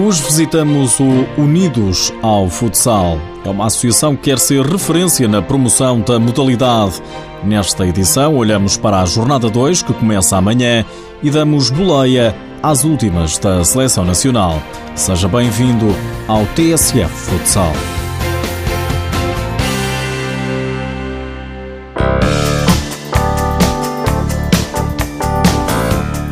Hoje visitamos o Unidos ao Futsal. É uma associação que quer ser referência na promoção da modalidade. Nesta edição, olhamos para a Jornada 2, que começa amanhã, e damos boleia às últimas da Seleção Nacional. Seja bem-vindo ao TSF Futsal.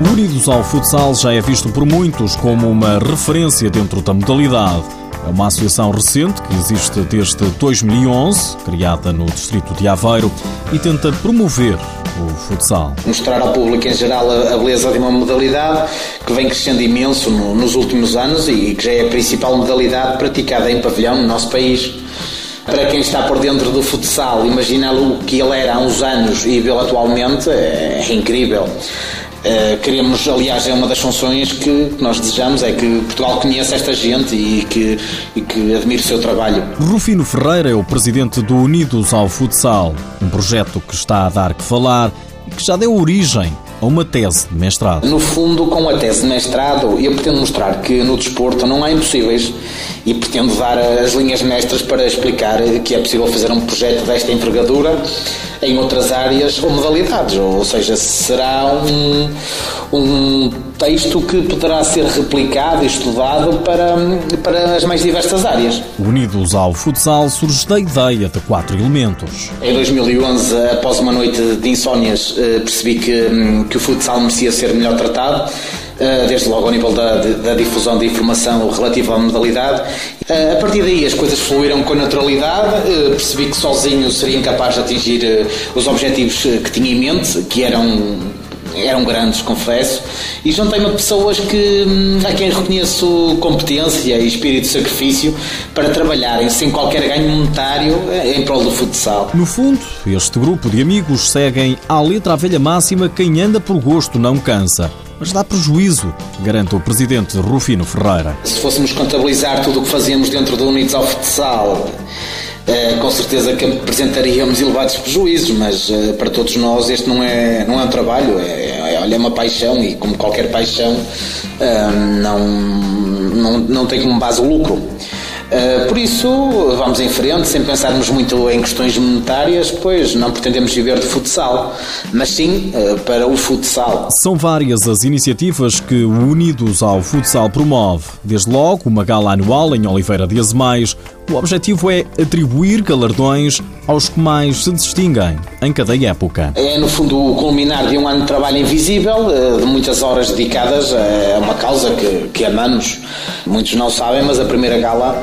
Unidos ao Futsal já é visto por muitos como uma referência dentro da modalidade. É uma associação recente que existe desde 2011, criada no distrito de Aveiro, e tenta promover o futsal. Mostrar ao público em geral a beleza de uma modalidade que vem crescendo imenso nos últimos anos e que já é a principal modalidade praticada em pavilhão no nosso país. Para quem está por dentro do futsal, imaginar o que ele era há uns anos e vê-lo atualmente é, é incrível. Uh, queremos, aliás, é uma das funções que nós desejamos, é que Portugal conheça esta gente e que, e que admire o seu trabalho. Rufino Ferreira é o presidente do Unidos ao Futsal, um projeto que está a dar que falar e que já deu origem a uma tese de mestrado. No fundo, com a tese de mestrado, eu pretendo mostrar que no desporto não há impossíveis e pretendo dar as linhas mestras para explicar que é possível fazer um projeto desta envergadura em outras áreas ou modalidades, ou seja, será um, um texto que poderá ser replicado e estudado para, para as mais diversas áreas. Unidos ao futsal surge da ideia de quatro elementos. Em 2011, após uma noite de insónias, eh, percebi que, hum, que o futsal merecia ser melhor tratado eh, desde logo ao nível da, da, difusão de informação relativa à modalidade. Eh, a partir daí as coisas fluíram com naturalidade, percebi que sozinho seria incapaz de atingir os objetivos que tinha em mente, que eram eram grandes, confesso, e juntei-me a pessoas que, hum, a quem reconheço competência e espírito de sacrifício para trabalharem sem qualquer ganho monetário eh, em prol do futsal. No fundo, este grupo de amigos seguem à letra a velha máxima: quem anda por gosto não cansa mas dá prejuízo, garante o presidente Rufino Ferreira. Se fôssemos contabilizar tudo o que fazemos dentro do Unidos ao Futsal, com certeza que apresentaríamos elevados prejuízos, mas uh, para todos nós este não é, não é um trabalho, é, é, olha, é uma paixão e como qualquer paixão uh, não, não, não tem como base o lucro. Por isso, vamos em frente, sem pensarmos muito em questões monetárias, pois não pretendemos viver de futsal, mas sim para o futsal. São várias as iniciativas que o Unidos ao Futsal promove. Desde logo, uma gala anual em Oliveira de Azemais. O objetivo é atribuir galardões aos que mais se distinguem em cada época. É, no fundo, o culminar de um ano de trabalho invisível, uh, de muitas horas dedicadas a uma causa que, que amamos. Muitos não sabem, mas a primeira gala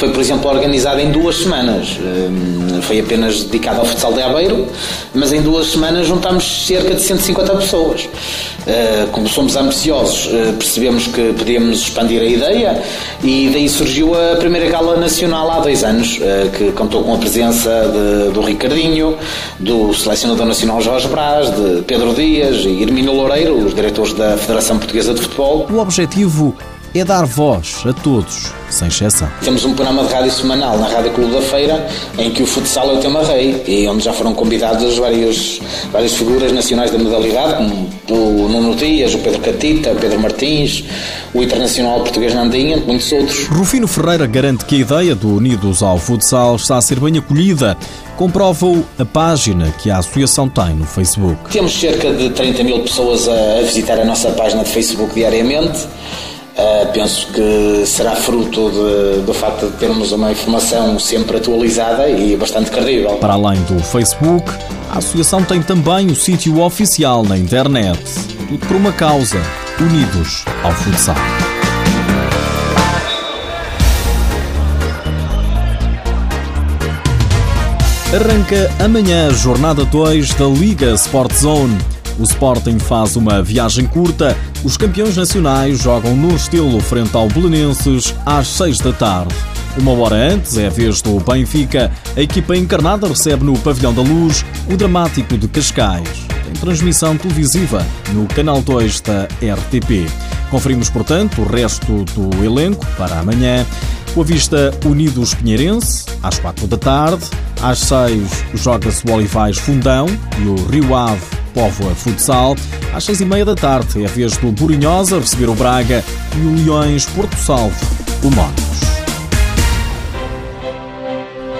foi, por exemplo, organizada em duas semanas. Hum, foi apenas dedicada ao futsal de Aveiro, mas em duas semanas juntámos cerca de 150 pessoas. Uh, como somos ambiciosos, uh, percebemos que podíamos expandir a ideia e daí surgiu a primeira gala nacional há dois anos, uh, que contou com a presença de, do Ricardinho, do selecionador nacional Jorge Brás, de Pedro Dias e Hermínio Loureiro, os diretores da Federação Portuguesa de Futebol. O objetivo é dar voz a todos, sem exceção. Temos um programa de rádio semanal na Rádio Clube da Feira, em que o futsal é o tema rei, e onde já foram convidados vários, várias figuras nacionais da modalidade, como o Nuno Dias, o Pedro Catita, o Pedro Martins, o Internacional Português Nandinha, muitos outros. Rufino Ferreira garante que a ideia do Unidos ao Futsal está a ser bem acolhida. Comprova-o a página que a associação tem no Facebook. Temos cerca de 30 mil pessoas a visitar a nossa página de Facebook diariamente. Uh, penso que será fruto de, do facto de termos uma informação sempre atualizada e bastante credível. Para além do Facebook, a associação tem também o sítio oficial na internet. Tudo por uma causa: Unidos ao Futsal. Arranca amanhã a jornada 2 da Liga Sport Zone. O Sporting faz uma viagem curta. Os campeões nacionais jogam no estilo frente ao Belenenses às 6 da tarde. Uma hora antes é a vez do Benfica. A equipa encarnada recebe no Pavilhão da Luz o dramático de Cascais. Tem transmissão televisiva no canal 2 da RTP. Conferimos, portanto, o resto do elenco para amanhã. O Avista Unidos Pinheirense, às 4 da tarde. Às 6 joga-se o Olivais Fundão e o Rio Ave Póvoa Futsal. Às 6 e meia da tarde é a vez do Burinhosa receber o Braga e o Leões Porto Salvo, o Mónaco.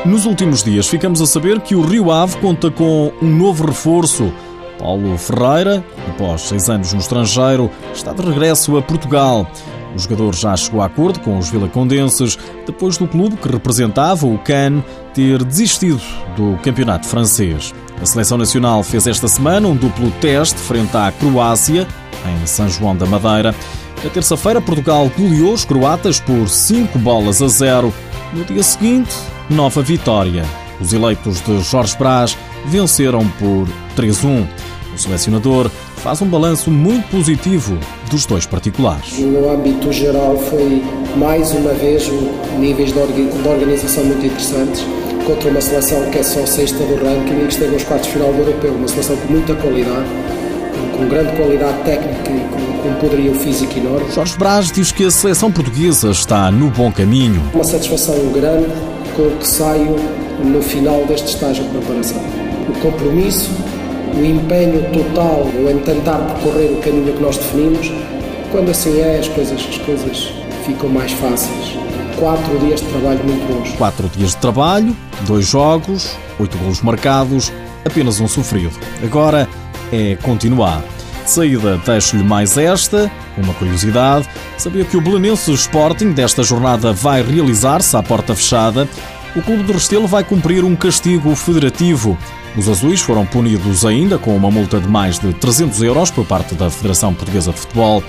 Nos últimos dias ficamos a saber que o Rio Ave conta com um novo reforço. Paulo Ferreira, após seis anos no estrangeiro, está de regresso a Portugal. O jogador já chegou a acordo com os vilacondenses depois do clube que representava o Cannes ter desistido do campeonato francês. A seleção nacional fez esta semana um duplo teste frente à Croácia, em São João da Madeira. Na terça-feira, Portugal goleou os croatas por 5 bolas a 0. No dia seguinte, nova vitória. Os eleitos de Jorge Brás venceram por 3-1. O selecionador faz um balanço muito positivo dos dois particulares. No âmbito geral, foi mais uma vez níveis de organização muito interessantes contra uma seleção que é só sexta do ranking e que esteve nos quartos de final do europeu. Uma seleção com muita qualidade, com grande qualidade técnica e com, com um poderio físico enorme. Jorge Brás diz que a seleção portuguesa está no bom caminho. Uma satisfação grande com o que saio no final deste estágio de preparação. O compromisso, o empenho total em tentar percorrer o caminho que nós definimos, quando assim é, as coisas, as coisas ficam mais fáceis. Quatro dias de trabalho muito bons. Quatro dias de trabalho, dois jogos, oito golos marcados, apenas um sofrido. Agora é continuar. De saída, deixo-lhe mais esta, uma curiosidade. Sabia que o Belenense Sporting desta jornada vai realizar-se à porta fechada? O clube do Restelo vai cumprir um castigo federativo. Os azuis foram punidos ainda com uma multa de mais de 300 euros por parte da Federação Portuguesa de Futebol,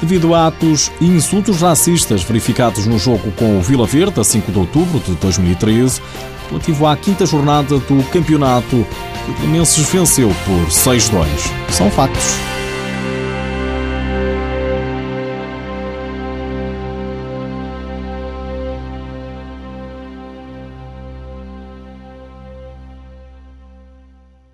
devido a atos e insultos racistas verificados no jogo com o Vila Verde, a 5 de outubro de 2013, relativo à quinta jornada do campeonato, que o Belenenses venceu por 6-2. São factos.